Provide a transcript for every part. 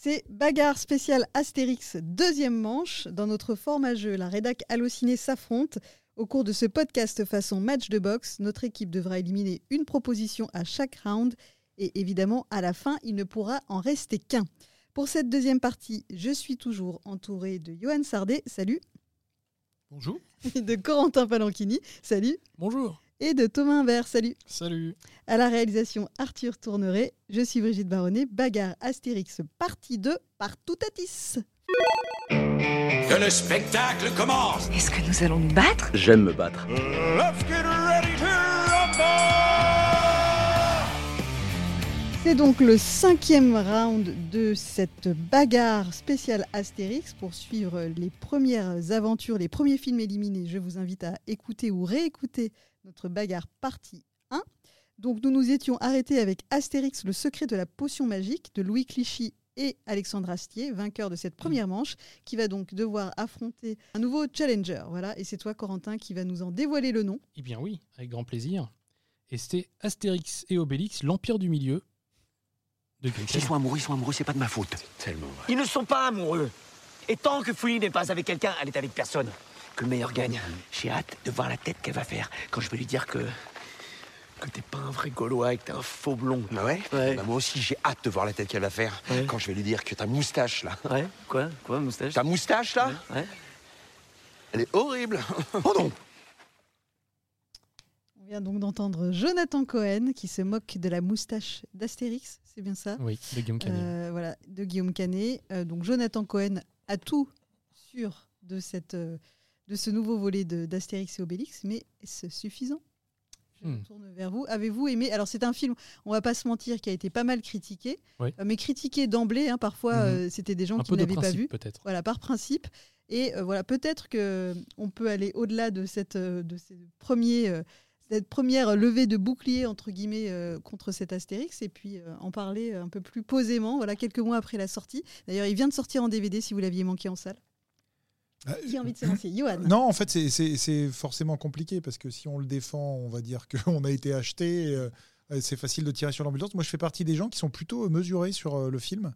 C'est Bagarre spécial Astérix, deuxième manche. Dans notre format jeu, la rédac Allociné s'affronte. Au cours de ce podcast façon match de boxe, notre équipe devra éliminer une proposition à chaque round. Et évidemment, à la fin, il ne pourra en rester qu'un. Pour cette deuxième partie, je suis toujours entouré de Johan Sardet. Salut. Bonjour. Et de Corentin Palanchini. Salut. Bonjour. Et de Thomas Imbert. Salut. Salut. À la réalisation, Arthur Tourneret. Je suis Brigitte Baronnet. Bagarre Astérix, partie 2 par Toutatis. Que le spectacle commence Est-ce que nous allons nous battre? J'aime me battre. Let's get ready to C'est donc le cinquième round de cette bagarre spéciale Astérix. Pour suivre les premières aventures, les premiers films éliminés, je vous invite à écouter ou réécouter notre bagarre partie 1. Donc nous nous étions arrêtés avec Astérix, le secret de la potion magique de Louis Clichy et Alexandre Astier, vainqueur de cette première manche, qui va donc devoir affronter un nouveau challenger. Voilà, et c'est toi, Corentin, qui va nous en dévoiler le nom. Eh bien oui, avec grand plaisir. Et c'était Astérix et Obélix, l'Empire du Milieu. De. Qu'ils soient amoureux, ils sont amoureux, c'est pas de ma faute. Tellement vrai. Ils ne sont pas amoureux. Et tant que Fouille n'est pas avec quelqu'un, elle est avec personne. Que le meilleur gagne. J'ai hâte de voir la tête qu'elle va faire quand je vais lui dire que. que t'es pas un vrai Gaulois et que t'es un faux blond. Bah ouais, Ouais. Bah moi aussi j'ai hâte de voir la tête qu'elle va faire Ouais. quand je vais lui dire que ta moustache là, Ouais Quoi? Quoi, moustache? Ta moustache là, Ouais. elle est horrible. oh non On vient donc d'entendre Jonathan Cohen qui se moque de la moustache d'Astérix, c'est bien ça? Oui, de Guillaume Canet. Euh, voilà, de Guillaume Canet. Euh, donc Jonathan Cohen a tout sur de, cette, euh, de ce nouveau volet d'Astérix et Obélix, mais est-ce suffisant Je me Hmm. tourne vers vous. Avez-vous aimé Alors c'est un film, on va pas se mentir, qui a été pas mal critiqué, Oui. euh, mais critiqué d'emblée. hein, parfois, Mhm. euh, c'était des gens Un qui peu de n'avaient pas vu. peut-être. Voilà, par principe. Et euh, voilà, peut-être que on peut aller au-delà de cette, de ces premiers, euh, cette première levée de bouclier entre guillemets contre cet Astérix, et puis en parler un peu plus posément. Voilà, quelques mois après la sortie. D'ailleurs, il vient de sortir en DVD si vous l'aviez manqué en salle. Euh, Qui a envie de s'élancer Johan. Non, en fait, c'est- forcément compliqué parce que si on le défend, on va dire qu'on a été acheté. Euh, euh, c'est facile de tirer sur l'ambulance. Moi, je fais partie des gens qui sont plutôt mesurés sur euh, le film.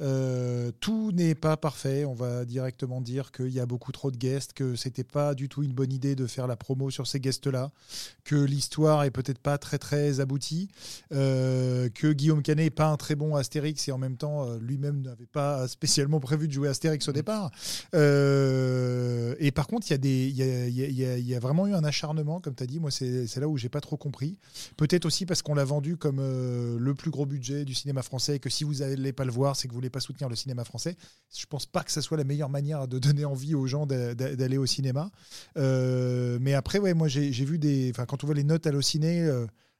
Euh, tout n'est pas parfait. On va directement dire qu'il y a beaucoup trop de guests, que c'était pas du tout une bonne idée de faire la promo sur ces guests-là, que l'histoire est peut-être pas très très aboutie, euh, que Guillaume Canet n'est pas un très bon Astérix et en même temps euh, lui-même n'avait pas spécialement prévu de jouer Astérix au départ. Euh, et par contre, il y, a des- il y, a, il y a- il y a- il y a vraiment eu un acharnement, comme tu as dit. Moi, c'est là où j'ai pas trop compris. Peut-être aussi parce qu'on l'a vendu comme euh, le plus gros budget du cinéma français et que si vous n'allez pas le voir, c'est que vous voulez pas soutenir le cinéma français. Je pense pas que ça soit la meilleure manière de donner envie aux gens d'a- d'a- d'aller au cinéma. Euh, mais après, ouais, moi, j'ai j'ai vu des. Enfin, quand on voit les notes à l'ociné.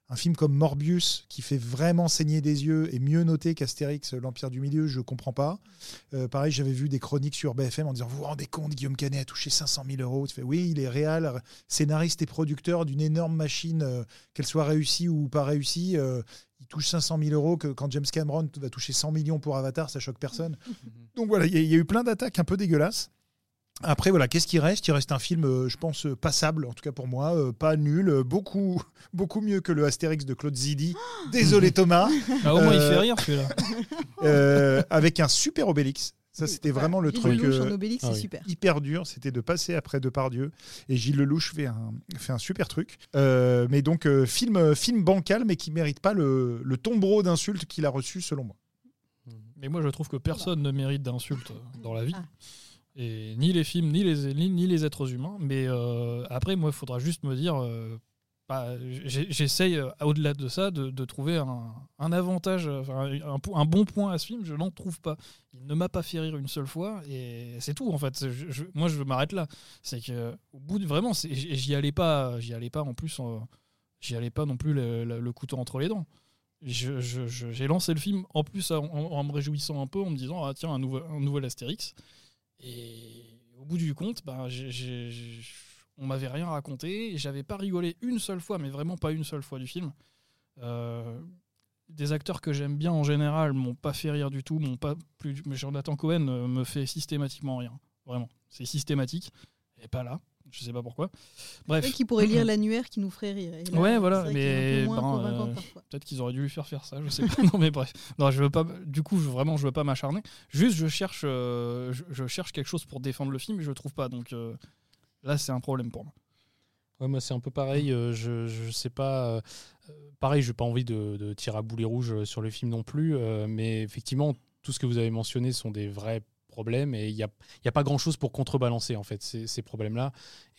Un film comme Morbius, qui fait vraiment saigner des yeux, est mieux noté qu'Astérix, l'Empire du Milieu, je comprends pas. Euh, pareil, j'avais vu des chroniques sur BFM en disant Vous vous rendez compte, Guillaume Canet a touché 500 000 euros. Tu fais Oui, il est réel, scénariste et producteur d'une énorme machine, euh, qu'elle soit réussie ou pas réussie. euh, il touche 500 000 euros, que quand James Cameron va toucher 100 millions pour Avatar, ça choque personne. Donc voilà, il y, y a eu plein d'attaques un peu dégueulasses. Après, voilà, qu'est-ce qui reste? Il reste un film, euh, je pense, euh, passable, en tout cas pour moi, euh, pas nul, beaucoup, beaucoup mieux que le Astérix de Claude Zidi. Désolé Thomas. Ah, au moins, il fait rire celui-là. Euh, avec un super Obélix. Ça, c'était vraiment le Gilles truc Lelouch en euh, Obélix, ah oui. super. hyper dur. C'était de passer après Depardieu. Et Gilles Lelouch fait un, fait un super truc. Euh, mais donc, euh, film, film bancal, mais qui mérite pas le, le tombereau d'insultes qu'il a reçu, selon moi. Mais moi, je trouve que personne ne mérite d'insultes dans la vie. Ah. Ni les films, ni les, ni, les êtres humains. Mais euh, après, moi, il faudra juste me dire. euh, bah, J'essaye, euh, au-delà de ça, de, trouver un, un avantage, un, bon point à ce film. Je n'en trouve pas. Il ne m'a pas fait rire une seule fois. Et c'est tout, en fait. Je- je- moi, je m'arrête là. C'est que, au bout de. Vraiment, j'y allais pas. J'y allais pas en plus. J'y allais pas non plus le, couteau entre les dents. J'ai lancé le film en plus en me réjouissant un peu, en me disant ah tiens un nouvel, un nouvel Astérix. Et au bout du compte, j'ai- on m'avait rien raconté. J'avais pas rigolé une seule fois, mais vraiment pas une seule fois du film. Euh, des acteurs que j'aime bien en général m'ont pas fait rire du tout, m'ont pas plus. Mais Jonathan Cohen euh, me fait systématiquement rire, vraiment. C'est systématique. Et pas là. Je sais pas pourquoi. Bref. Qui pourrait lire l'annuaire qui nous ferait rire. Et là, Ouais, voilà, mais ben, euh. Peut-être qu'ils auraient dû lui faire faire ça, je sais pas. non, mais bref. Non, je veux pas. Du coup, je, vraiment, je veux pas m'acharner. Juste, je cherche, euh, je, je cherche quelque chose pour défendre le film, et je le trouve pas. Donc euh, là, c'est un problème pour moi. Ouais, moi, c'est un peu pareil. euh, je, je sais pas. pareil, je n'ai pas envie de, de tirer à boulet rouge sur le film non plus. euh, mais effectivement, tout ce que vous avez mentionné sont des vrais problèmes et il n'y a, a pas grand chose pour contrebalancer en fait ces, problèmes-là.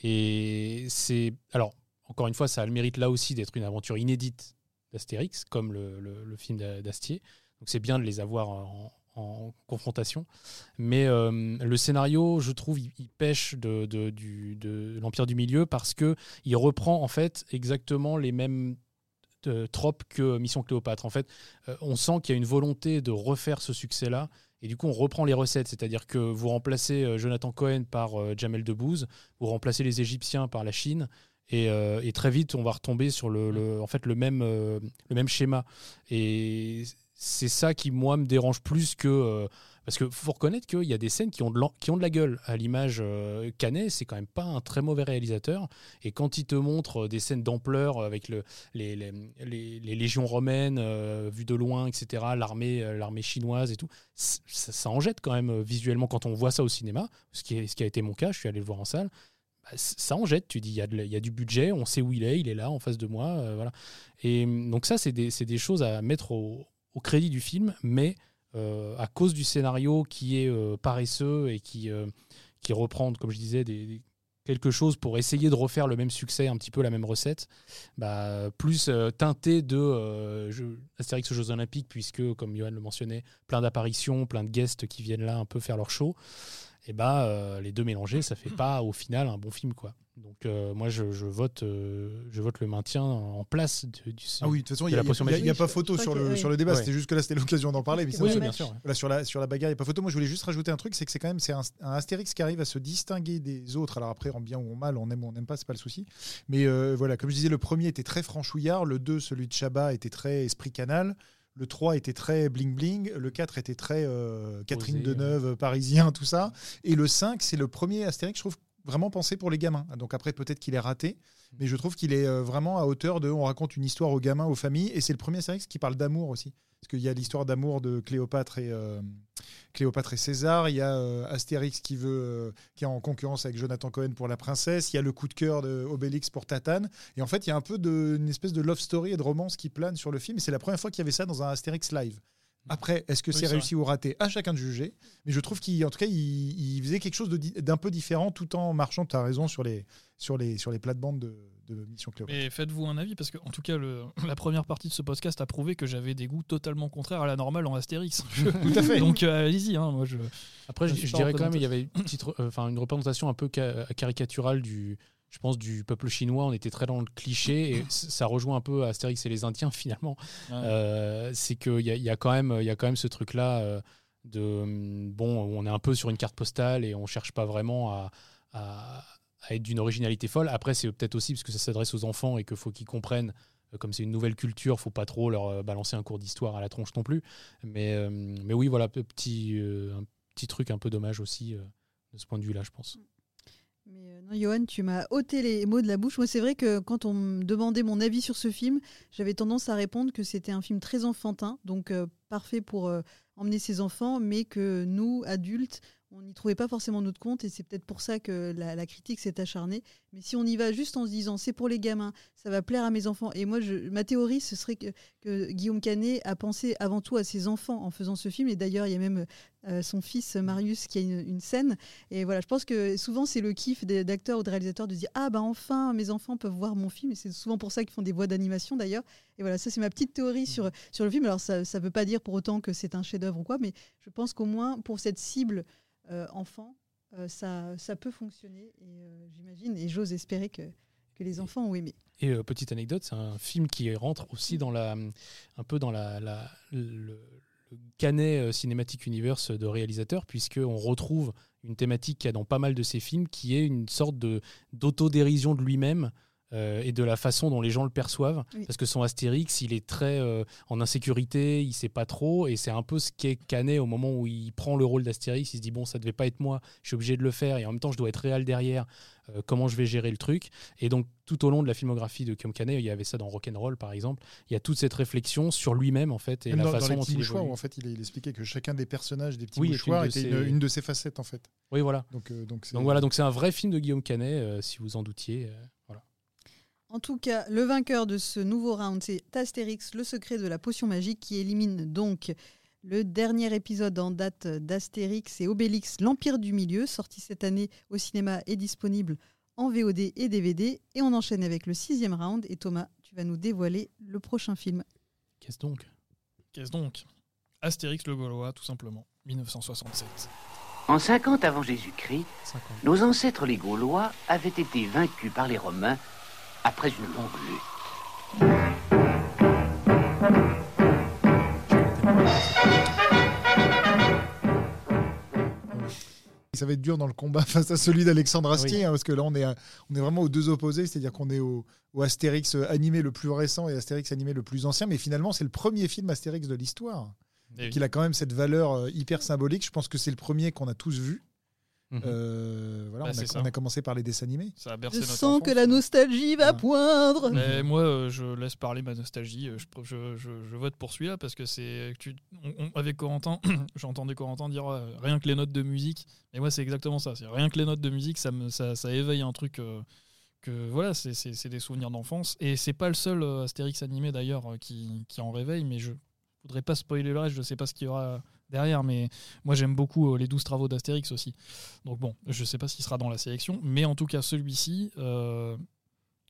Et c'est. Alors, encore une fois, ça a le mérite là aussi d'être une aventure inédite d'Astérix, comme le, film d'A- d'Astier. Donc, c'est bien de les avoir en, confrontation. Mais euh, le scénario, je trouve, il, pêche de l'Empire du Milieu parce que il reprend en fait exactement les mêmes euh, tropes que Mission Cléopâtre. En fait, euh, on sent qu'il y a une volonté de refaire ce succès-là. Et du coup, on reprend les recettes, c'est-à-dire que vous remplacez euh, Jonathan Cohen par euh, Jamel Debbouze, vous remplacez les Égyptiens par la Chine, et, euh, très vite, on va retomber sur le, en fait, le, même, le même schéma. Et c'est ça qui, moi, me dérange plus que. Parce qu'il faut reconnaître qu'il y a des scènes qui ont de, qui ont de la gueule. À l'image, euh, Canet, c'est quand même pas un très mauvais réalisateur. Et quand il te montre des scènes d'ampleur avec le, les, les, légions romaines euh, vues de loin, etc., l'armée euh, chinoise et tout, ça, en jette quand même euh, visuellement quand on voit ça au cinéma, ce qui, ce qui a été mon cas, je suis allé le voir en salle. Bah, ça en jette, tu dis, il y, a il y a du budget, on sait où il est, il est là en face de moi. euh, voilà. Et donc, ça, c'est des, des choses à mettre au, au crédit du film, mais euh, à cause du scénario qui est euh, paresseux et qui, euh, qui reprend, comme je disais, quelque chose pour essayer de refaire le même succès, un petit peu la même recette, bah, plus euh, teinté de euh, Astérix aux Jeux Olympiques, puisque, comme Johan le mentionnait, plein d'apparitions, plein de guests qui viennent là un peu faire leur show. Et bah, euh, les deux mélangés, ça fait pas au final un bon film, quoi. Donc euh, moi, je, je vote, euh, je vote le maintien en place de- du. Ah oui, de toute façon, il n'y a, pas photo sur que- le, oui. sur le débat, Ouais. c'était juste que là, c'était l'occasion d'en parler. mais Oui, bien sûr. Voilà, sur la, sur la bagarre, il n'y a pas photo. Moi, je voulais juste rajouter un truc, c'est que c'est quand même c'est un, un Astérix qui arrive à se distinguer des autres. Alors après, en bien ou en mal, on aime ou on n'aime pas, c'est pas le souci. Mais euh, voilà, comme je disais, le premier était très franchouillard, le 2, celui de Chabat, était très esprit canal. Le 3 était très bling bling, le 4 était très euh, Catherine Posé, Deneuve, parisien, tout ça. Et le 5, c'est le premier Astérix, je trouve, vraiment pensé pour les gamins. Donc après, peut-être qu'il est raté, mais je trouve qu'il est euh, vraiment à hauteur de. On raconte une histoire aux gamins, aux familles, et c'est le premier Astérix qui parle d'amour aussi. Parce qu'il y a l'histoire d'amour de Cléopâtre et, euh, Cléopâtre et César. Il y a euh, Astérix qui, veut, euh, qui est en concurrence avec Jonathan Cohen pour la princesse. Il y a le coup de cœur de Obélix pour Tatane. Et en fait, il y a un peu de, une espèce de love story et de romance qui plane sur le film. Et c'est la première fois qu'il y avait ça dans un Astérix live. Après, est-ce que Oui, c'est réussi ou raté? À chacun de juger. Mais je trouve qu'en tout cas, il, il faisait quelque chose d'un peu différent tout en marchant, tu as raison, sur les, sur les, sur les plates-bandes de, de Mission Cléopâtre. Mais faites-vous un avis, parce que en tout cas, le- la première partie de ce podcast a prouvé que j'avais des goûts totalement contraires à la normale en Astérix. Je- Tout à fait. Donc euh, allez-y, hein, moi je. Après, Je dirais quand même, il y avait une, petite, re- euh, une représentation un peu ca- caricaturale du, je pense, du peuple chinois. On était très dans le cliché et ça rejoint un peu Astérix et les Indiens finalement. Ouais. Euh, c'est qu'il y a, il y, a quand même- il y a quand même ce truc-là euh, de hum, bon, on est un peu sur une carte postale et on cherche pas vraiment à, à- à être d'une originalité folle. Après, c'est peut-être aussi parce que ça s'adresse aux enfants et qu'il faut qu'ils comprennent. euh, Comme c'est une nouvelle culture, faut pas trop leur balancer un cours d'histoire à la tronche non plus. Mais, mais oui, voilà, petit, un petit truc un peu dommage aussi de ce point de vue-là, je pense. Mais euh, non, Johan, tu m'as ôté les mots de la bouche. Moi, c'est vrai que quand on me demandait mon avis sur ce film, j'avais tendance à répondre que c'était un film très enfantin, donc euh, parfait pour euh, emmener ses enfants, mais que nous, adultes, on n'y trouvait pas forcément notre compte, et c'est peut-être pour ça que la, critique s'est acharnée. Mais si on y va juste en se disant c'est pour les gamins, ça va plaire à mes enfants, et moi, ma théorie, ce serait que, Guillaume Canet a pensé avant tout à ses enfants en faisant ce film, et d'ailleurs, il y a même euh, son fils Marius qui a une, scène et voilà, je pense que souvent c'est le kiff d'acteurs ou de réalisateurs de dire ah bah enfin mes enfants peuvent voir mon film et c'est souvent pour ça qu'ils font des voix d'animation d'ailleurs. Et voilà, ça c'est ma petite théorie sur sur le film. Alors ça ça veut pas dire pour autant que c'est un chef-d'œuvre ou quoi, mais je pense qu'au moins pour cette cible euh, enfant, euh, ça ça peut fonctionner et euh, j'imagine et j'ose espérer que que les enfants ont aimé. Et euh, petite anecdote, c'est un film qui rentre aussi dans la, un peu dans la, la- le, le canet Cinematic Universe de réalisateur, puisqu'on retrouve une thématique qu'il y a dans pas mal de ses films, qui est une sorte de d'autodérision de lui-même. Euh, et de la façon dont les gens le perçoivent. Oui. Parce que son Astérix, il est très euh, en insécurité, il sait pas trop, et c'est un peu ce qu'est Canet au moment où il prend le rôle d'Astérix. Il se dit bon, ça devait pas être moi, je suis obligé de le faire, et en même temps, je dois être réel derrière. euh, comment je vais gérer le truc Et donc, tout au long de la filmographie de Guillaume Canet, il y avait ça dans Rock'n'Roll par exemple. Il y a toute cette réflexion sur lui-même en fait et Même la dans, dans façon les dont petits mouchoirs, où en fait, il, il expliquait que chacun des personnages des petits Oui, mouchoirs de était ses- une, une de ses facettes, en fait. Oui, voilà. Donc, euh, donc, voilà, donc c'est un vrai film de Guillaume Canet, euh, si vous en doutiez. En tout cas, le vainqueur de ce nouveau round, c'est Astérix, le secret de la potion magique, qui élimine donc le dernier épisode en date d'Astérix et Obélix, l'Empire du Milieu, sorti cette année au cinéma et disponible en VOD et DVD. Et on enchaîne avec le sixième round. Et Thomas, tu vas nous dévoiler le prochain film. Qu'est-ce donc? Qu'est-ce donc? Astérix le Gaulois, tout simplement, 1967. En 50 avant Jésus-Christ, 50. nos ancêtres les Gaulois avaient été vaincus par les Romains après une longue lutte. Ça va être dur dans le combat face à celui d'Alexandre Astier, Oui. hein, parce que là, on est, à- on est vraiment aux deux opposés, c'est-à-dire qu'on est au, au Astérix animé le plus récent et Astérix animé le plus ancien, mais finalement, c'est le premier film Astérix de l'histoire. Oui. qu'il a quand même cette valeur euh, hyper symbolique. Je pense que c'est le premier qu'on a tous vu. Mhm. Euh, voilà, Bah, on, a, on commencé par les dessins animés. Ça a bercé Je notre sens enfance. que la nostalgie va Ouais. poindre. Mais moi, euh, je laisse parler ma nostalgie. euh, Je, je, je- je vote pour celui-là parce que c'est. Avec Corentin, j'entendais Corentin dire euh, rien que les notes de musique. Et moi, c'est exactement ça. C'est rien que les notes de musique, ça, me, ça, ça éveille un truc. euh, que voilà, c'est- des souvenirs d'enfance. Et c'est pas le seul euh, Astérix animé d'ailleurs euh, qui, qui en réveille. Mais je voudrais pas spoiler le reste. Je sais pas ce qu'il y aura derrière. Mais moi, j'aime beaucoup euh, les 12 travaux d'Astérix aussi. Donc bon, je sais pas s'il sera dans la sélection. Mais en tout cas, celui-ci. euh,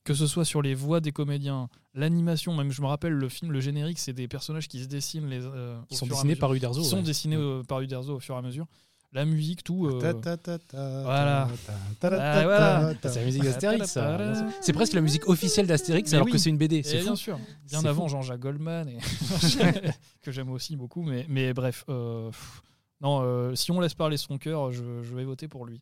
que ce soit sur les voix des comédiens, l'animation, même je me rappelle le film, le générique, c'est des personnages qui se dessinent les, euh, Ils sont dessinés par Uderzo. Ils sont ouais. dessinés par Uderzo au fur et à mesure. La musique, tout. euh, voilà. Ah. C'est la musique d'Astérix. C'est presque la musique officielle d'Astérix, alors oui. que c'est une BD. C'est bien sûr, bien avant. Jean-Jacques Goldman, et que j'aime aussi beaucoup. Mais, mais bref, euh, non, euh, si on laisse parler son cœur, je, je vais voter pour lui.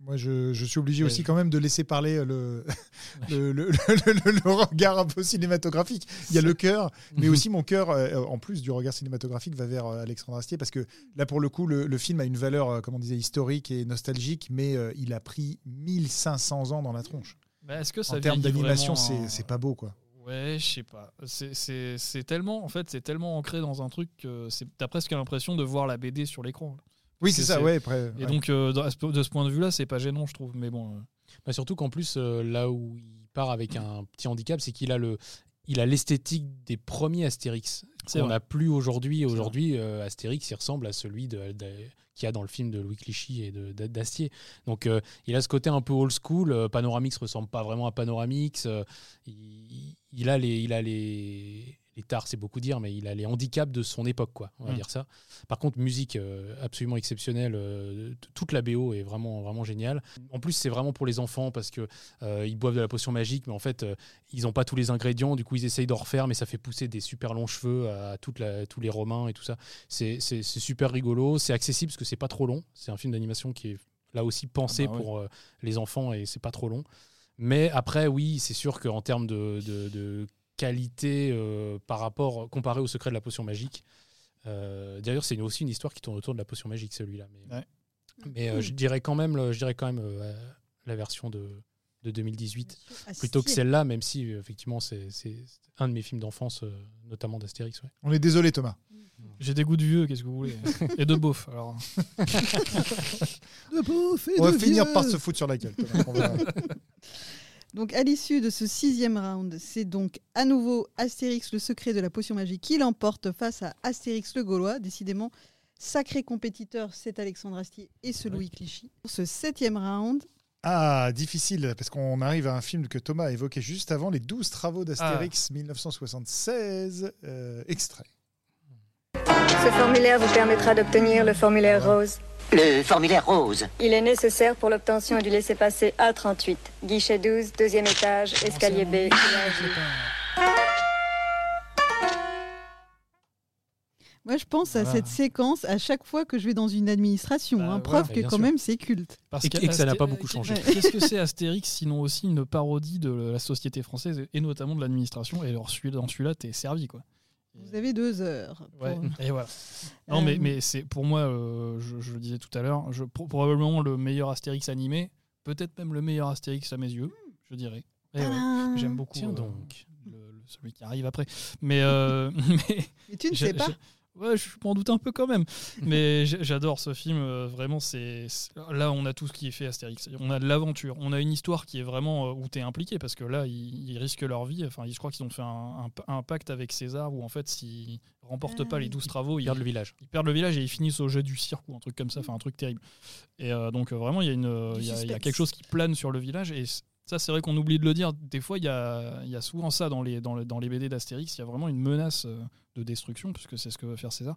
Moi, je, je suis obligé Ouais, aussi quand même de laisser parler euh, le, le, le- le- le- le regard un peu cinématographique. Il y a le cœur, mais aussi mon cœur, euh, en plus du regard cinématographique, va vers euh, Alexandre Astier, parce que là, pour le coup, le, film a une valeur, euh, comme on disait, historique et nostalgique, mais euh, il a pris 1500 ans dans la tronche. Mais Est-ce que ça En termes d'animation, vraiment, c'est euh, pas beau, quoi. Ouais, je sais pas. C'est- tellement, en fait, c'est tellement ancré dans un truc que t'as presque l'impression de voir la BD sur l'écran. Oui, c'est- ça, ouais. Après, Et ouais. donc, euh, de ce point de vue-là, c'est pas gênant, je trouve. Mais bon, euh, Bah, surtout qu'en plus, euh, là où il part avec un petit handicap, c'est qu'il a le. Il a l'esthétique des premiers Astérix vrai. n'a plus aujourd'hui. Aujourd'hui, euh, Astérix, il ressemble à celui de, de- qu'il y a dans le film de Louis Clichy et d'Astier. Donc, euh, il a ce côté un peu old school. Euh, Panoramix ressemble pas vraiment à Panoramix. Euh, il, il a les, il a les, les tares, c'est beaucoup dire, mais il a les handicaps de son époque, quoi. On va Mm. dire ça. Par contre, musique euh, absolument exceptionnelle. euh, toute la BO est vraiment, vraiment géniale. En plus, c'est vraiment pour les enfants parce que euh, ils boivent de la potion magique, mais en fait, euh, ils n'ont pas tous les ingrédients. Du coup, ils essayent d'en refaire, mais ça fait pousser des super longs cheveux à toute la- tous les Romains et tout ça. C'est super rigolo. C'est accessible parce que c'est pas trop long. C'est un film d'animation qui est là aussi pensé Ah bah pour les enfants et c'est pas trop long. Mais après, oui, c'est sûr qu'en termes de, de- de qualité euh, par rapport comparé au secret de la potion magique, euh, d'ailleurs, c'est aussi une histoire qui tourne autour de la potion magique, celui-là. Mais, Ouais. mais euh, je dirais quand même, je dirais quand même euh, la version de, de 2018 plutôt que celle-là, même si effectivement c'est un de mes films d'enfance, euh, notamment d'Astérix. ouais. On est désolé, Thomas. j'ai des goûts de vieux, qu'est-ce que vous voulez Et de beauf. Alors, De bouffe et On va de finir vieux. par se foutre sur la gueule. Thomas. On va- Donc à l'issue de ce sixième round, c'est donc à nouveau Astérix le secret de la potion magique qui l'emporte face à Astérix le Gaulois. Décidément, sacré compétiteur, c'est Alexandre Astier et ce Louis Clichy. Pour ce septième round, Ah, difficile, parce qu'on arrive à un film que Thomas a évoqué juste avant, Les 12 travaux Ah. d'Astérix 1976, euh, extrait. Ce formulaire vous permettra d'obtenir le formulaire rose. Le formulaire rose. Il est nécessaire pour l'obtention du laissez-passer A38. Guichet 12, deuxième étage, escalier B. Moi, je pense à cette séquence à chaque fois que je vais dans une administration. Bah, hein, preuve que quand sûr. même c'est culte. Parce Et que- et que ça n'a pas beaucoup changé. Qu'est-ce que c'est Astérix sinon aussi une parodie de la société française et notamment de l'administration? Et alors dans celui-là, t'es servi quoi. Vous avez deux heures. pour- Ouais, et voilà. Non, mais, Euh, mais c'est pour moi, euh, je, je le disais tout à l'heure, probablement le meilleur Astérix animé, peut-être même le meilleur Astérix à mes yeux, je dirais. Ouais, J'aime beaucoup Tiens euh, donc. le- le- celui qui arrive après. Mais, euh, mais Mais tu ne sais pas. Ouais, je m'en doute un peu quand même. Mais j'adore ce film. euh, Vraiment, c'est là on a tout ce qui est fait Astérix. On a de l'aventure. On a une histoire qui est vraiment euh, où tu es impliqué parce que là ils, ils risquent leur vie. Enfin, je crois qu'ils ont fait un, un- un pacte avec César où en fait s'ils remportent Ah pas les oui. 12 travaux, Ils ils, perdent le village. ils perdent le village et ils finissent au jeu du cirque ou un truc comme ça. Enfin, un truc terrible. Et euh, donc vraiment il y a une Du il y a- il y a suspense. quelque chose qui plane sur le village et ça, c'est vrai qu'on oublie de le dire. Des fois, il y a, il y a souvent ça dans les, dans, le- dans les BD d'Astérix. Il y a vraiment une menace euh, de destruction, puisque c'est ce que veut faire César.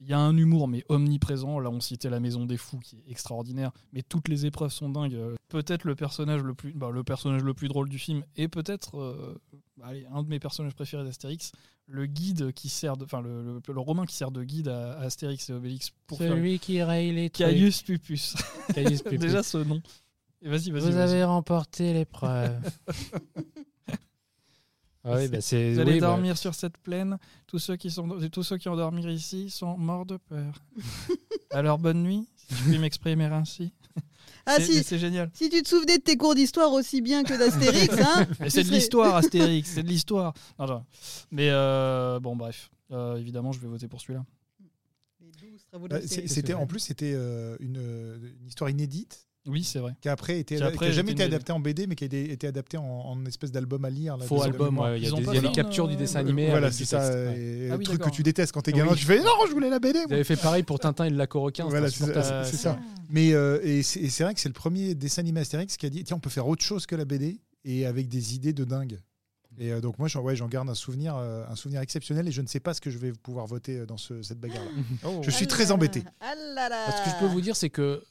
Il y a un humour, mais omniprésent. Là, on citait La Maison des Fous, qui est extraordinaire. Mais toutes les épreuves sont dingues. Euh, Peut-être le personnage le plus, bah, le personnage le plus drôle du film, et peut-être, euh, allez, un de mes personnages préférés d'Astérix, le guide qui sert, de, enfin le, le, le romain qui sert de guide à, à Astérix et Obélix pour faire Celui qui raye les trucs. Caius Pupus. Caius Pupus. Déjà ce nom. Et vas-y, vas-y. Vous avez remporté l'épreuve. Ah oui, bah c'est. Vous allez oui, bah, dormir sur cette plaine. Tous ceux qui sont, tous ceux qui ont dormi ici sont morts de peur. Alors bonne nuit, si je puis m'exprimer ainsi. Ah si, c'est génial. si tu te souvenais de tes cours d'histoire aussi bien que d'Astérix, hein, c'est de serais- l'histoire, Astérix, c'est de l'histoire. Non, non. Mais euh, bon, bref. Euh, évidemment, je vais voter pour celui-là. Les douze travaux Bah, C'était en plus c'était euh, une, euh, une histoire inédite Oui, c'est vrai. qui a après été Qui après qui a jamais été une adaptée en BD mais qui a été adaptée en, en espèce d'album à lire. là, Faux album, ouais, il y a des, y a captures du euh, dessin animé. Voilà, c'est ça. texte, ouais. et Ah oui, truc que tu détestes quand t'es Oui. gamin, tu fais non, je voulais la BD. Ils avaient fait pareil pour Tintin et le lac aux requins. Voilà, c'est ça. ça. Mais euh, et c'est vrai que c'est le premier dessin animé Astérix qui a dit tiens, on peut faire autre chose que la BD et avec des idées de dingue. Et euh, donc moi, j'en ouais, j'en garde un souvenir, euh, un souvenir exceptionnel et je ne sais pas ce que je vais pouvoir voter dans ce- cette bagarre-là. Je suis Ah très embêté. ah. Ce que je peux vous dire, c'est que,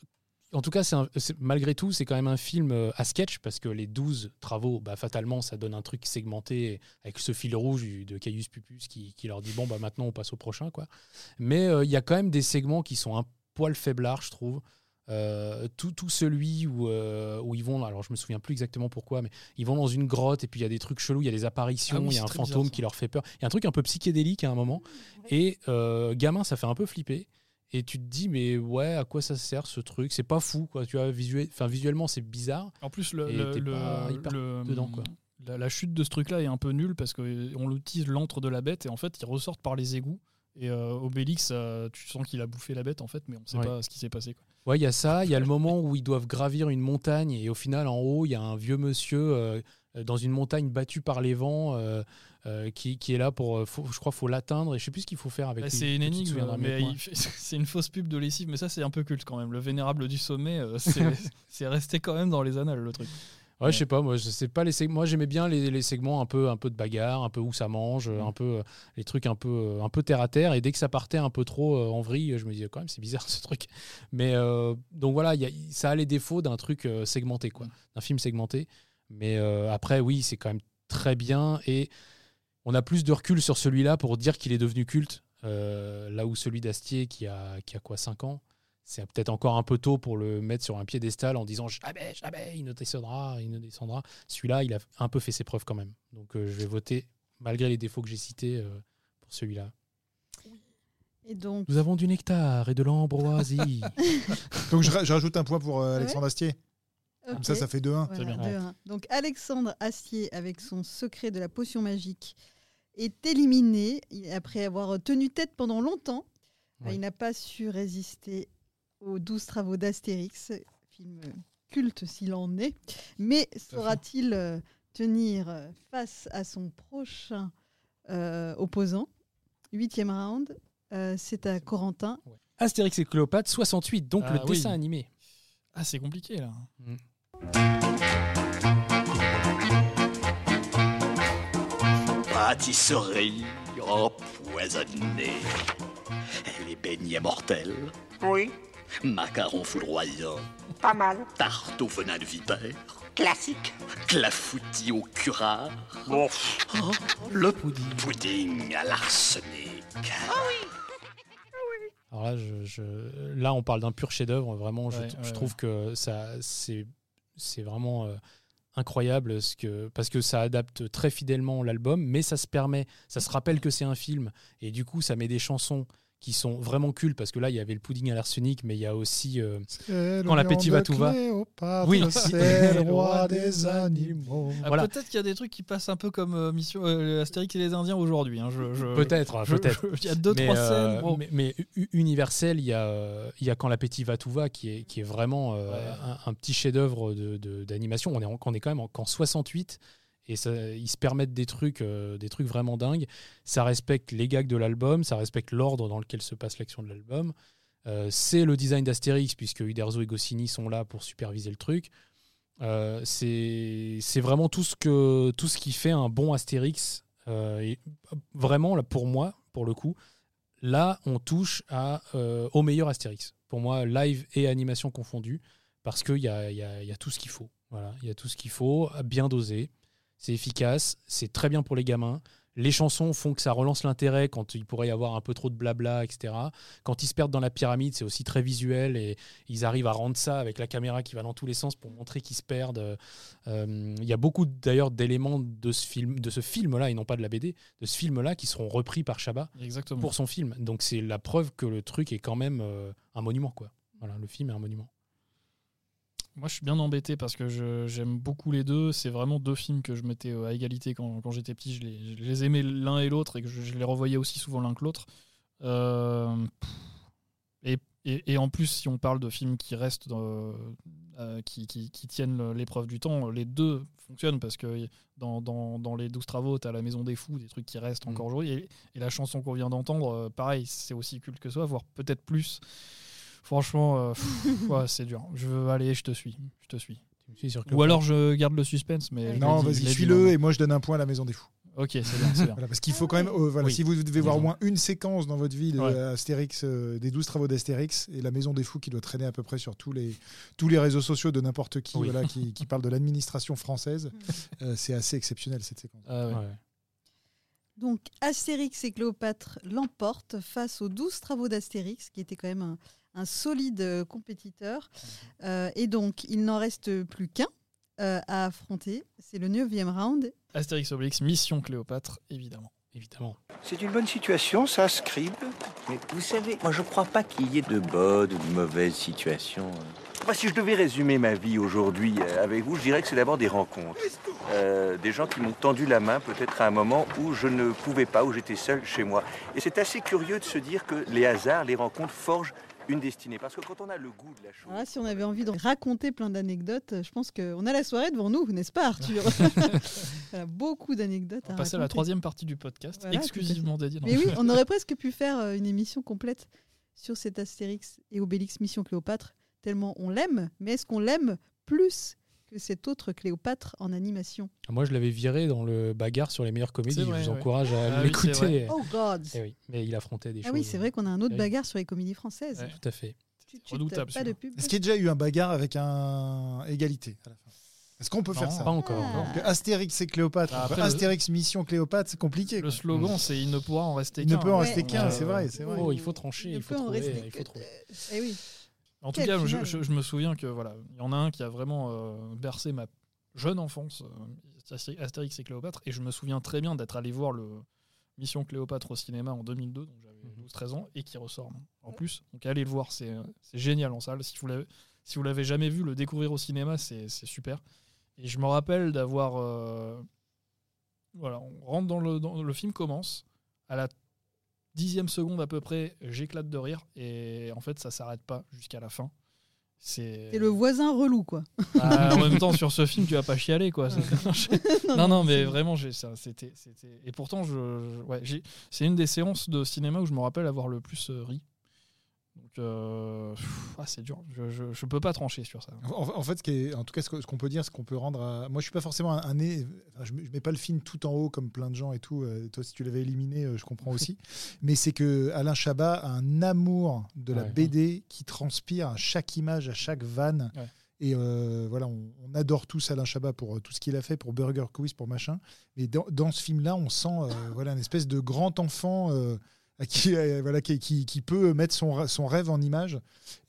en tout cas, un- malgré tout, c'est quand même un film euh, à sketch parce que les 12 travaux, bah, fatalement, ça donne un truc segmenté avec ce fil rouge de Caius Pupus qui, qui leur dit bon, bah, maintenant on passe au prochain. quoi. Mais euh, il y a quand même des segments qui sont un poil faiblards, je trouve. Euh, tout, tout celui où, euh, où ils vont, alors je me souviens plus exactement pourquoi, mais ils vont dans une grotte et puis il y a des trucs chelous, il y a des apparitions, Ah oui, il y a un fantôme bizarre, qui leur fait peur. Il y a un truc un peu psychédélique à un moment. Et gamin, ça fait un peu flipper. Et tu te dis, mais ouais, à quoi ça sert ce truc? C'est pas fou, quoi. Tu vois, visuel... enfin, visuellement, c'est bizarre. En plus, le, le- le- pas hyper le- dedans, quoi. La, la chute de ce truc-là est un peu nulle parce qu'on l'utilise l'antre de la bête et en fait, ils ressortent par les égouts. Et euh, Obélix, euh, tu sens qu'il a bouffé la bête en fait, mais on sait Ouais. pas ce qui s'est passé. Quoi. Ouais, il y a ça. Il y a le moment où ils doivent gravir une montagne et au final, en haut, il y a un vieux monsieur euh, dans une montagne battue par les vents euh, qui, qui est là pour. euh, faut- je crois qu'il faut l'atteindre et je sais plus ce qu'il faut faire avec Bah, c'est une énigme, mais il c'est une fausse pub de lessive, mais ça c'est un peu culte quand même. Le vénérable du sommet, euh, c'est c'est resté quand même dans les annales le truc. Ouais, je sais pas, moi, je sais pas les Moi, j'aimais bien les, les segments un peu, un peu de bagarre, un peu où ça mange, Mm. un peu euh, les trucs un peu, un peu terre à terre. Et dès que ça partait un peu trop euh, en vrille, je me disais quand même, c'est bizarre ce truc. Mais euh, donc voilà, il y a- ça a les défauts d'un truc segmenté, quoi, d'un film segmenté. Mais après, oui, c'est quand même très bien et on a plus de recul sur celui-là pour dire qu'il est devenu culte. euh, là où celui d'Astier, qui a, qui a quoi, 5 ans, c'est peut-être encore un peu tôt pour le mettre sur un piédestal en disant jamais, jamais, il ne descendra, il ne descendra. Celui-là, il a un peu fait ses preuves quand même. Donc euh, je vais voter, malgré les défauts que j'ai cités, euh, pour celui-là. Et donc, Nous avons du nectar et de l'ambroisie. Donc je, ra- je rajoute un point pour euh, Alexandre Astier. Comme ça, ça fait 2-1. Voilà, C'est bien. deux, un. Donc Alexandre Astier, avec son secret de la potion magique, est éliminé après avoir tenu tête pendant longtemps. Ouais. Il n'a pas su résister aux douze travaux d'Astérix, film culte s'il en est. Mais saura-t-il euh, tenir euh, face à son prochain euh, opposant? Huitième round, euh, c'est à Corentin. Astérix et Cléopâtre 68, donc Ah le oui. dessin animé. Ah, c'est compliqué là. Pâtisserie empoisonnée. Les beignets mortels. Oui, Macarons foudroyants. pas mal. Tarte au venin de vipère. Classique. Clafoutis au curare. Bon, Le pudding à l'arsenic. Alors là, je, je- là, on parle d'un pur chef-d'œuvre. Vraiment, je, Ouais, je ouais, trouve que ça, c'est, c'est vraiment euh, incroyable parce que ça adapte très fidèlement l'album, mais ça se permet, ça se rappelle que c'est un film, et du coup, ça met des chansons qui sont vraiment cultes parce que là, il y avait le pudding à l'arsenic, mais il y a aussi euh, Quand l'appétit va, tout va. Oui. c'est le roi des animaux. Ah, Voilà. Peut-être qu'il y a des trucs qui passent un peu comme euh, Mission euh, Astérix et les Indiens aujourd'hui. hein, je- je- peut-être, je- peut-être. Il y a deux, mais, trois euh, scènes. bon. mais, mais universel, il y a, euh, il y a Quand l'appétit va, tout va, qui est, qui est vraiment euh, Ouais. un, un petit chef-d'œuvre de- de- d'animation. on, est en- on est quand même en, qu'en 68 et ça, ils se permettent des trucs, euh, des trucs vraiment dingues. Ça respecte les gags de l'album, ça respecte l'ordre dans lequel se passe l'action de l'album. Euh, c'est le design d'Astérix, puisque Uderzo et Goscinny sont là pour superviser le truc. Euh, c'est vraiment tout ce, que, tout ce qui fait un bon Astérix. Et vraiment, là, pour moi, pour le coup, là, on touche à, au meilleur Astérix. Pour moi, live et animation confondues, parce qu'il y a, y, a, y a tout ce qu'il faut. Voilà, il y a tout ce qu'il faut, bien dosé, c'est efficace, c'est très bien pour les gamins. Les chansons font que ça relance l'intérêt quand il pourrait y avoir un peu trop de blabla, etc. Quand ils se perdent dans la pyramide, c'est aussi très visuel et ils arrivent à rendre ça avec la caméra qui va dans tous les sens pour montrer qu'ils se perdent. Euh, Il y a beaucoup d'ailleurs d'éléments de ce film, de ce film-là et non pas de la BD, de ce film-là qui seront repris par Chabat Exactement. pour son film. Donc c'est la preuve que le truc est quand même euh, un monument, quoi. Voilà, le film est un monument. Moi, je suis bien embêté parce que j'aime beaucoup les deux. C'est vraiment deux films que je mettais euh, à égalité quand, quand j'étais petit. Je les, je les aimais l'un et l'autre et que je, je les revoyais aussi souvent l'un que l'autre. Euh, et, et- et en plus, si on parle de films qui restent, dans- euh, qui, qui- qui tiennent l'épreuve du temps, les deux fonctionnent parce que dans, dans- dans les 12 travaux, tu as La Maison des Fous, des trucs qui restent encore aujourd'hui. Et, et la chanson qu'on vient d'entendre, pareil, c'est aussi culte que ça, voire peut-être plus. Franchement, euh, ouais, c'est dur. Je veux aller, je te suis. Je te suis. Ou alors je garde le suspense, mais. Non, vas-y, suis-le et moi je donne un point à la Maison des Fous. Ok, c'est bien, bien. Voilà, parce qu'il faut quand même, euh, voilà, Oui. si vous devez voir au moins une séquence dans votre vie de Ouais. Astérix, euh, des 12 travaux d'Astérix, et la Maison des Fous qui doit traîner à peu près sur tous les, tous les réseaux sociaux de n'importe qui, Oui. voilà, qui, qui parle de l'administration française, euh, c'est assez exceptionnel cette séquence. Ah ouais. Ouais. Donc Astérix et Cléopâtre l'emportent face aux 12 travaux d'Astérix, qui était quand même un, un solide euh, compétiteur. Euh, et donc, il n'en reste plus qu'un euh, à affronter. C'est le 9e round. Astérix Obélix, Mission Cléopâtre, évidemment. Évidemment. C'est une bonne situation, ça, Scribe. Mais vous savez, moi je crois pas qu'il y ait de bonnes ou de mauvaises situations. Moi, si je devais résumer ma vie aujourd'hui avec vous, je dirais que c'est d'abord des rencontres. Euh, des gens qui m'ont tendu la main peut-être à un moment où je ne pouvais pas, où j'étais seul chez moi. Et c'est assez curieux de se dire que les hasards, les rencontres forgent une destinée. Parce que quand on a le goût de la chose... Là, si on avait envie de raconter plein d'anecdotes, je pense qu'on a la soirée devant nous, n'est-ce pas Arthur? Voilà, Beaucoup d'anecdotes On à va passer à la troisième partie du podcast, Voilà, exclusivement dédiée. Mais oui, on aurait presque pu faire euh, une émission complète sur cet Astérix et Obélix Mission Cléopâtre, tellement on l'aime. Mais est-ce qu'on l'aime plus que cet autre Cléopâtre en animation Moi, je l'avais viré dans le bagarre sur les meilleures comédies. Vrai, je vous ouais. encourage à Ah oui, l'écouter. Oh God Eh oui, mais il affrontait des Ah choses. oui, c'est vrai qu'on a un autre terribles. bagarre sur les comédies françaises. Ouais. Tout à fait. Redoutable, Pas de pub. Est-ce qu'il y a déjà eu un bagarre avec un égalité à la fin? Est-ce qu'on peut Non, faire ça? Pas encore. Ah. non. Donc, Astérix et Cléopâtre, Ah, le- Astérix Mission Cléopâtre, c'est compliqué. Le slogan, c'est il ne pourra en rester Il ne qu'un. peut en Ouais. rester qu'un, Ouais. c'est vrai, c'est vrai. Oh, il faut trancher, Il ne il faut peut en trouver. rester Il faut que trouver. Eh oui. En tout cas, je, final. je- je me souviens que voilà, il y en a un qui a vraiment euh, bercé ma jeune enfance, euh, Asté- Astérix et Cléopâtre, et je me souviens très bien d'être allé voir le Mission Cléopâtre au cinéma en 2002, donc j'avais Mhm. 12-13 ans, et qui ressort en plus. Donc allez le voir, c'est euh, génial en salle. Si vous l'avez si vous l'avez jamais vu, le découvrir au cinéma, c'est c'est super. Et je me rappelle d'avoir euh, voilà, on rentre dans le dans le film commence à la dixième seconde à peu près, j'éclate de rire et en fait ça s'arrête pas jusqu'à la fin. C'est le voisin relou, quoi. Ah, en même temps sur ce film tu vas pas chialer quoi. C'est- non non mais vraiment j'ai ça c'était et pourtant je, je- ouais, c'est une des séances de cinéma où je me rappelle avoir le plus euh, ri. Donc euh, ah, c'est dur, je, je, je peux pas trancher sur ça. En, en fait, ce qui est- en tout cas, ce qu'on peut dire, ce qu'on peut rendre à... Moi, je suis pas forcément un, un enfin, je, mets- pas le film tout en haut comme plein de gens et tout. euh, toi, si tu l'avais éliminé, euh, je comprends aussi. Mais c'est que Alain Chabat a un amour de la Ouais. BD qui transpire à chaque image, à chaque vanne. Ouais. Et euh, voilà, on, on adore tous Alain Chabat pour euh, tout ce qu'il a fait, pour Burger Quiz, pour machin. Mais dans, dans ce film-là, on sent euh, voilà, une espèce de grand enfant qui, euh, voilà, qui, qui, qui peut mettre son, son rêve en image.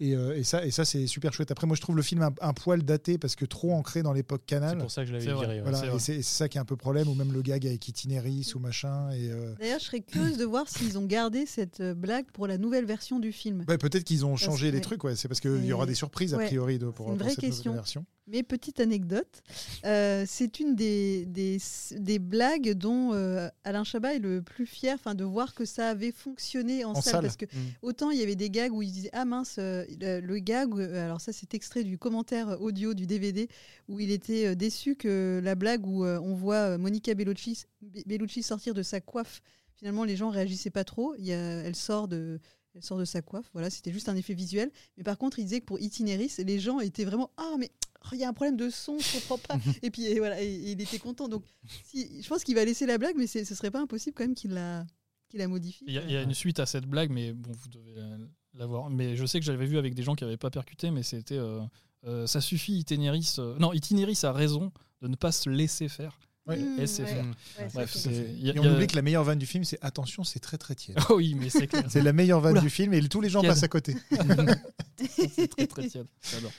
Et, euh, et ça, et ça c'est super chouette. Après, moi, je trouve le film un, un poil daté parce que trop ancré dans l'époque C'est Canal. pour ça que je l'avais C'est viré. Voilà, c'est et c'est c'est ça qui est un peu problème, ou même le gag avec Itinéris ou machin. Et, euh, D'ailleurs, je serais curieuse de voir s'ils ont gardé cette blague pour la nouvelle version du film. ouais, Peut-être qu'ils ont Parce changé que- les trucs, ouais. c'est parce qu'il y aura des surprises a priori de, pour, c'est une pour vraie cette nouvelle version. Mais petite anecdote, euh, c'est une des, des, des blagues dont euh, Alain Chabat est le plus fier, enfin de voir que ça avait fonctionné en, En salle, salle. parce que Mm. autant il y avait des gags où il disait ah mince euh, le, gag, alors ça c'est extrait du commentaire audio du DVD où il était déçu que la blague où on voit Monica Bellucci, Be- Bellucci sortir de sa coiffe, finalement les gens réagissaient pas trop, il y a- elle sort de elle sort de sa coiffe, voilà, c'était juste un effet visuel. Mais par contre, il disait que pour Itinéris, les gens étaient vraiment Ah, mais il y a un problème de son, je comprends pas. et puis et voilà, et, et il était content. Donc, si, je pense qu'il va laisser la blague, mais ce serait pas impossible quand même qu'il la, qu'il la modifie. Il y, a- il y a une suite à cette blague, mais bon, vous devez la- la voir. Mais je sais que j'avais vu avec des gens qui n'avaient pas percuté, mais c'était euh, euh, ça suffit, Itinéris. euh, non, Itinéris a raison de ne pas se laisser faire. Mmh, SFR. ouais. Mm. Bref, y a- Et on il y a- oublie que la meilleure vanne du film, c'est attention, c'est très très tiède. Oh oui, mais c'est clair. C'est la meilleure vanne Oula. du film et tous les gens Tiède. passent à côté. c'est très très tiède. J'adore.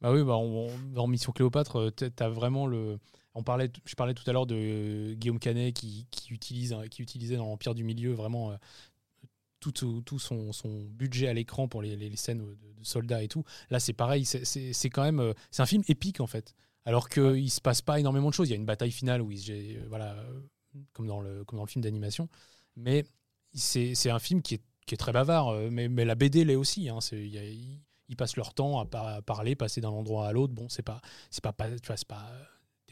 Bah oui, bah on- on- dans Mission Cléopâtre, euh, t'as- vraiment le. On parlait, je parlais tout à l'heure de euh, Guillaume Canet qui, qui utilise, qui utilisait dans l'Empire du Milieu vraiment euh, tout, tout- son, son budget à l'écran pour les, les- les scènes de, de soldats et tout. Là, c'est pareil, c'est- c'est c'est quand même, euh, c'est un film épique en fait. Alors qu'il il se passe pas énormément de choses. Il y a une bataille finale où il, euh, voilà, euh, comme dans le, film d'animation, mais c'est un film qui est, très bavard. euh, Mais, la BD l'est aussi. hein. Ils, passent leur temps à, par- à parler, passer d'un endroit à l'autre. Bon, c'est pas, c'est pas, tu vois, pas,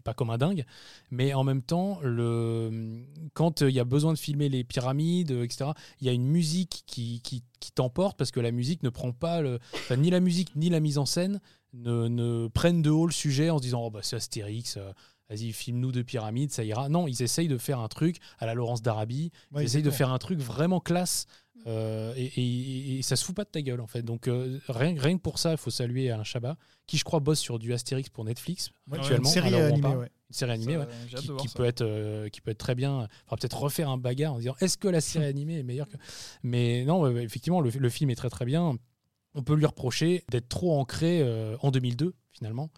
pas comme un dingue. Mais en même temps, quand il y a besoin de filmer les pyramides, etc., il y a une musique qui, t'emporte parce que la musique ne prend pas ni la musique ni la mise en scène ne, ne prennent de haut le sujet en se disant oh bah c'est Astérix. euh, Vas-y, filme-nous deux pyramides, ça ira. Non, ils essayent de faire un truc à la Laurence d'Arabie. Ouais, ils essayent de faire un truc vraiment classe. euh, et, et- et ça se fout pas de ta gueule en fait. Donc euh, rien, rien que pour ça, il faut saluer Alain Chabat, qui je crois bosse sur du Astérix pour Netflix Ouais, actuellement. une série animée, ouais. Une série animée, Ça, ouais, qui, peut être, euh, qui peut être très bien. Il faudra peut-être refaire un bagarre en disant est-ce que la série animée est meilleure que. Mais non, effectivement, le, le film est très très bien. On peut lui reprocher d'être trop ancré euh, en 2002 finalement.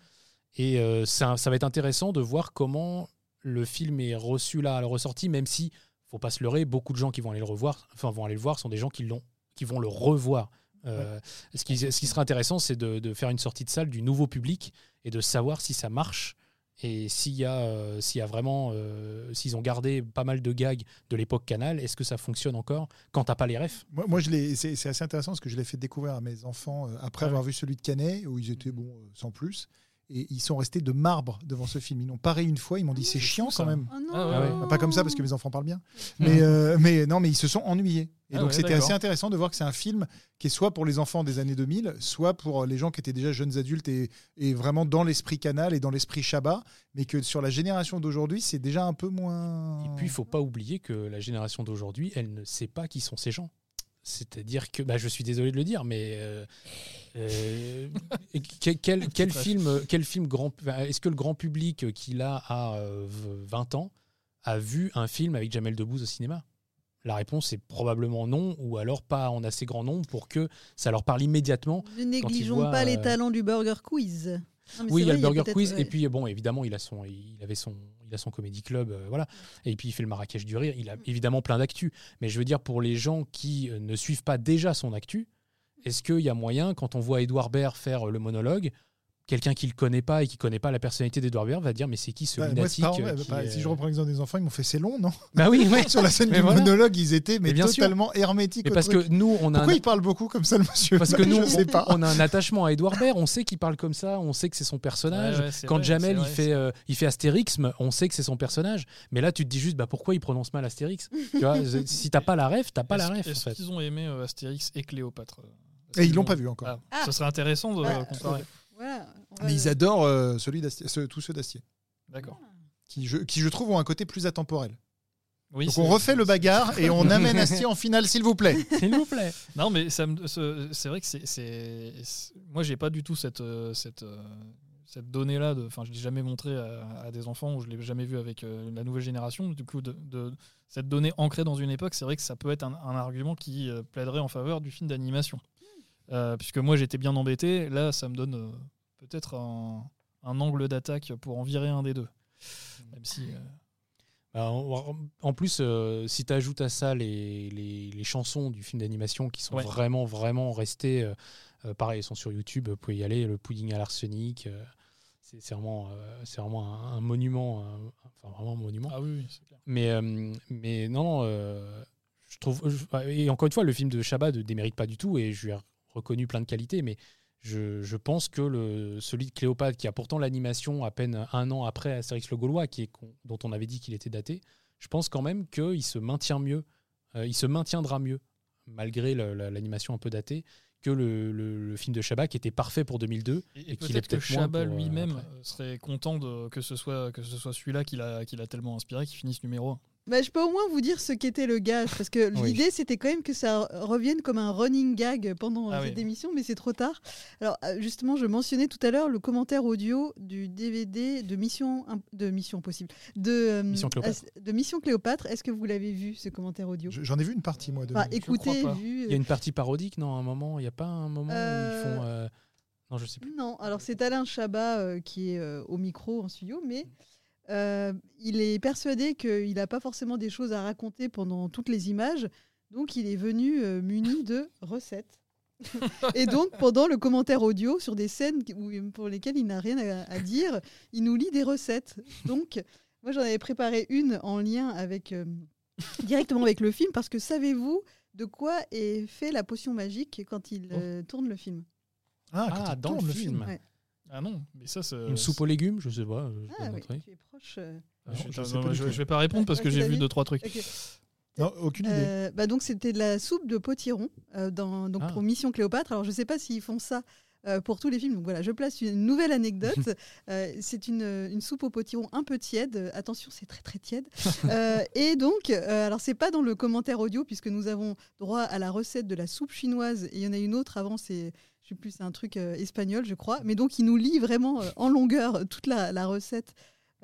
Et euh, ça, ça va être intéressant de voir comment le film est reçu là à la ressortie, même si, faut pas se leurrer, beaucoup de gens qui vont aller le revoir, enfin vont aller le voir, sont des gens qui l'ont, qui vont le revoir. Euh, ce, qui, ce qui serait intéressant, c'est de, de faire une sortie de salle du nouveau public et de savoir si ça marche et s'il y a, euh, s'il y a vraiment, euh, s'ils ont gardé pas mal de gags de l'époque Canal, est-ce que ça fonctionne encore quand t'as pas les refs? Moi, moi, je l'ai- c'est c'est assez intéressant parce que je l'ai fait découvrir à mes enfants euh, après Ah avoir vu celui de Canet où ils étaient bon euh, sans plus. Et ils sont restés de marbre devant ce film. Ils n'ont pas ri une fois. Ils m'ont dit c'est chiant quand même. Oh non. Ah ouais, Ah. Pas comme ça parce que mes enfants parlent bien. Mais, euh, mais non, mais ils se sont ennuyés. Et Ah donc ouais, c'était assez intéressant de voir que c'est un film qui est soit pour les enfants des années 2000, soit pour les gens qui étaient déjà jeunes adultes et, et vraiment dans l'esprit canal et dans l'esprit Shabbat, mais que sur la génération d'aujourd'hui, c'est déjà un peu moins. Et puis, il faut pas oublier que la génération d'aujourd'hui, elle ne sait pas qui sont ces gens. C'est-à-dire que, bah, je suis désolé de le dire, mais euh, euh, quel, quel- film, quel film grand, est-ce que le grand public qui là a euh, 20 ans a vu un film avec Jamel Debbouze au cinéma? La réponse est probablement non, ou alors pas en assez grand nombre pour que ça leur parle immédiatement. Ne négligeons voient, pas les euh, talents du Burger Quiz. Non, Oui, il y a vrai, le Burger Quiz ouais. et puis bon, évidemment, il a son, il avait son, il a son comédie club, euh, voilà. Et puis il fait le Marrakech du rire. Il a évidemment plein d'actu. Mais je veux dire pour les gens qui euh, ne suivent pas déjà son actu, est-ce qu'il y a moyen quand on voit Edouard Baird faire le monologue, quelqu'un qui le connaît pas et qui connaît pas la personnalité d'Edouard Baird va dire mais c'est qui ce Bah, lunatique euh, qui bah, est- Si je reprends l'exemple des enfants, ils m'ont fait c'est long, non? Bah oui, ouais. Sur la scène Mais du voilà. monologue, ils étaient mais, Mais bien sûr. totalement hermétiques. Parce truc. que nous, on a Pourquoi un- il parle beaucoup comme ça, le monsieur? Parce que Bah, nous, je sais pas. on a un attachement à Edouard Baird. On sait qu'il parle comme ça. On sait que c'est son personnage. Ouais, ouais, c'est Quand vrai, Jamel il fait, euh, il fait Astérixme, on sait que c'est son personnage. Mais là, tu te dis juste, bah pourquoi il prononce mal Astérix? Tu vois, si t'as pas la ref, t'as pas la en Est-ce qu'ils ont aimé euh, Astérix et Cléopâtre? Euh, Et ils l'ont ont- pas vu encore. Ah, Ah. Ce serait intéressant de euh, comparer. Voilà, on va- Mais ils adorent euh, celui d'Astier- tous ceux d'Astier, D'accord. qui je, qui je trouve ont un côté plus atemporel. Oui, Donc c'est- on refait le bagarre et on amène Astier en finale, s'il vous plaît. S'il vous plaît. Non, mais ça me- ce- c'est vrai que c'est. c'est- c'est- Moi, j'ai pas du tout cette. euh, cette euh, cette donnée-là, de- enfin, je l'ai jamais montré à, à des enfants ou je l'ai jamais vu avec euh, la nouvelle génération. Du coup, de, de- cette donnée ancrée dans une époque, c'est vrai que ça peut être un, un argument qui euh, plaiderait en faveur du film d'animation. Euh, puisque moi, j'étais bien embêté. Là, ça me donne euh, peut-être un, un angle d'attaque pour en virer un des deux. Même si. euh, Bah, en, en plus, si tu ajoutes à ça les, les, les chansons du film d'animation qui sont Ouais. vraiment, vraiment restées, pareil, elles sont sur YouTube, vous pouvez y aller, le pudding à l'arsenic, c'est vraiment, c'est vraiment un, un monument, un- enfin vraiment un monument. Ah oui, oui, c'est clair. Mais, mais non, je trouve. et encore une fois, le film de Chabat ne démérite pas du tout et je lui reconnu plein de qualités, mais je, je pense que le, celui de Cléopâtre, qui a pourtant l'animation à peine un an après Astérix le Gaulois, qui est, dont on avait dit qu'il était daté, je pense quand même qu'il se maintient mieux, euh, il se maintiendra mieux, malgré l'animation un peu datée, que le, le- le film de Chabat, qui était parfait pour 2002. Et, Et et qu'il est peut-être que Chabat euh, lui-même serait content de, que ce soit, que ce soit celui-là qui l'a qui l'a tellement inspiré qu'il finisse numéro 1. Bah, je peux au moins vous dire ce qu'était le gage, parce que Oui. l'idée c'était quand même que ça revienne comme un running gag pendant Ah cette oui. émission, mais c'est trop tard. Alors euh, justement, je mentionnais tout à l'heure le commentaire audio du DVD de Mission, de Mission Impossible, de, euh, Mission Cléopâtre. As- de Mission Cléopâtre. Est-ce que vous l'avez vu ce commentaire audio? Je- J'en ai vu une partie, moi. De Enfin, écoutez, vu. Il y a une partie parodique, non, à un moment Il n'y a pas un moment où Euh, ils font. euh, Non, je sais plus. Non, alors c'est Alain Chabat euh, qui est euh, au micro en studio, mais euh, il est persuadé qu'il n'a pas forcément des choses à raconter pendant toutes les images, donc il est venu euh, muni de recettes. Et donc, pendant le commentaire audio sur des scènes où- pour lesquelles il n'a rien à, à dire, il nous lit des recettes. Donc, moi, j'en avais préparé une en lien avec euh, directement avec le film, parce que savez-vous de quoi est fait la potion magique quand il euh, tourne le film? Ah, quand Ah, il dans tourne le le film. film. Ouais. Ah non, mais ça, c'est. Une soupe aux légumes, je sais pas. je Ah oui, tu es proche. euh. Ah, je, je non, sais non, pas du je- tout. je vais pas répondre parce Ouais, que j'ai vu deux trois trucs. Non, aucune idée. Euh, bah donc c'était de la soupe de potiron euh, dans, donc Ah. pour Mission Cléopâtre. Alors je sais pas s'ils font ça euh, pour tous les films. Donc voilà, je place une nouvelle anecdote. Euh, c'est une, une soupe au potiron un peu tiède. Attention, c'est très très tiède. Euh, et donc, alors c'est pas dans le commentaire audio puisque nous avons droit à la recette de la soupe chinoise. Et il y en a une autre avant, c'est je sais plus, c'est un truc espagnol, je crois. Mais donc il nous lit vraiment en longueur toute la, la recette.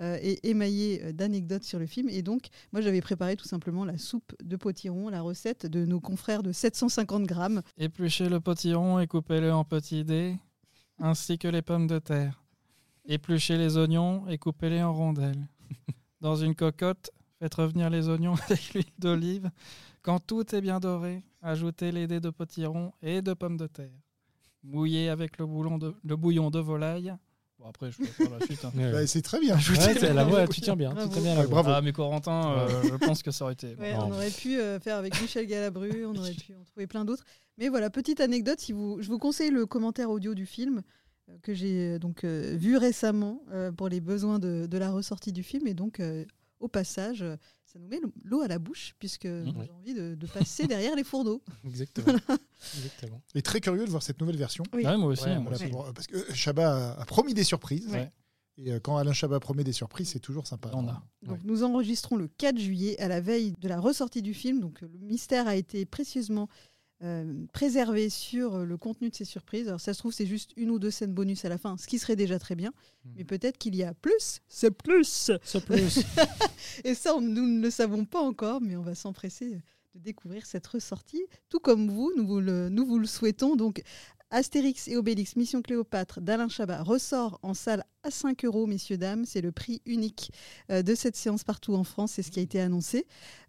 Euh, et émaillée euh, d'anecdotes sur le film. Et donc, moi, j'avais préparé tout simplement la soupe de potiron, la recette de nos confrères de 750 grammes. Épluchez le potiron et coupez-le en petits dés, ainsi que les pommes de terre. Épluchez les oignons et coupez-les en rondelles. Dans une cocotte, faites revenir les oignons avec l'huile d'olive. Quand tout est bien doré, ajoutez les dés de potiron et de pommes de terre. Mouillez avec le, de, le bouillon de volaille. Bon, après, je vais faire la suite. hein. Bah, c'est très bien. Ouais, la voix, tu tiens bien, tu tiens bien la voix. bravo. Ah, mais Corentin, euh, je pense que ça aurait été. Ouais, on aurait pu euh, faire avec Michel Galabru, on aurait pu en trouver plein d'autres. Mais voilà, petite anecdote, si vous, je vous conseille le commentaire audio du film euh, que j'ai donc euh, vu récemment euh, pour les besoins de, de la ressortie du film. Et donc, euh, au passage, euh, ça nous met l'eau à la bouche puisque Mmh. j'ai oui. envie de, de passer derrière les fourneaux. Exactement. Exactement. Et très curieux de voir cette nouvelle version. Oui. Ouais, moi aussi. Ouais. Voilà, Ouais. pour- parce que Chabat a- a promis des surprises. Ouais. Et euh, quand Alain Chabat promet des surprises, c'est toujours sympa. On a. Donc, nous enregistrons le 4 juillet à la veille de la ressortie du film. Donc, le mystère a été précieusement euh, préservé sur le contenu de ces surprises. Alors, ça se trouve, c'est juste une ou deux scènes bonus à la fin, ce qui serait déjà très bien. Mais peut-être qu'il y a plus. C'est plus. C'est plus. Et ça, on- nous ne le savons pas encore, mais on va s'empresser de découvrir cette ressortie. Tout comme vous, nous vous le, nous vous le souhaitons. Donc, Astérix et Obélix, Mission Cléopâtre d'Alain Chabat ressort en salle à 5 euros, messieurs, dames. C'est le prix unique euh, de cette séance partout en France. C'est ce qui a été annoncé.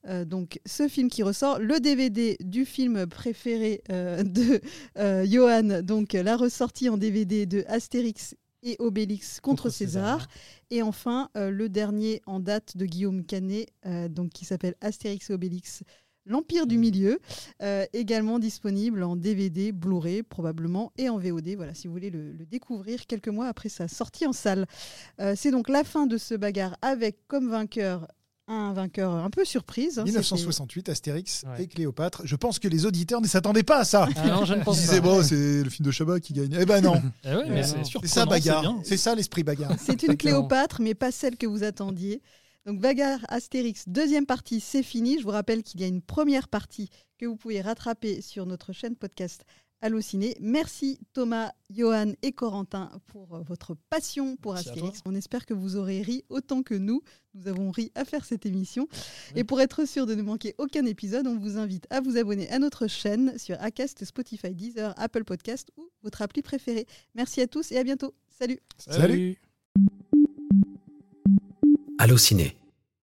Euh, donc, ce film qui ressort, le DVD du film préféré euh, de Johan, donc la ressortie en DVD de Astérix et Obélix contre, Contre César. César. Et enfin, le dernier en date de Guillaume Canet, donc qui s'appelle Astérix et Obélix, l'Empire du Milieu, euh, également disponible en DVD, Blu-ray probablement, et en VOD, voilà, si vous voulez le, le découvrir quelques mois après sa sortie en salle. Euh, C'est donc la fin de ce bagarre avec comme vainqueur un vainqueur un peu surprise. hein, 1968, Astérix Ouais. et Cléopâtre. Je pense que les auditeurs ne s'attendaient pas à ça. Ah non, je ne Ils disaient, pas. bon, c'est le film de Chabat qui gagne. Eh ben non, Eh ouais, mais Ouais. c'est Non. surprenant. c'est ça bagarre. C'est ça l'esprit bagarre. C'est une. Cléopâtre, mais pas celle que vous attendiez. Donc Bagarre Astérix, deuxième partie, c'est fini. Je vous rappelle qu'il y a une première partie que vous pouvez rattraper sur notre chaîne podcast Allociné. Merci Thomas, Johan et Corentin pour euh, votre passion pour Merci Astérix. On espère que vous aurez ri autant que nous. Nous avons ri à faire cette émission. Oui. Et pour être sûr de ne manquer aucun épisode, on vous invite à vous abonner à notre chaîne sur Acast, Spotify, Deezer, Apple Podcast ou votre appli préférée. Merci à tous et à bientôt. Salut Salut. Allociné,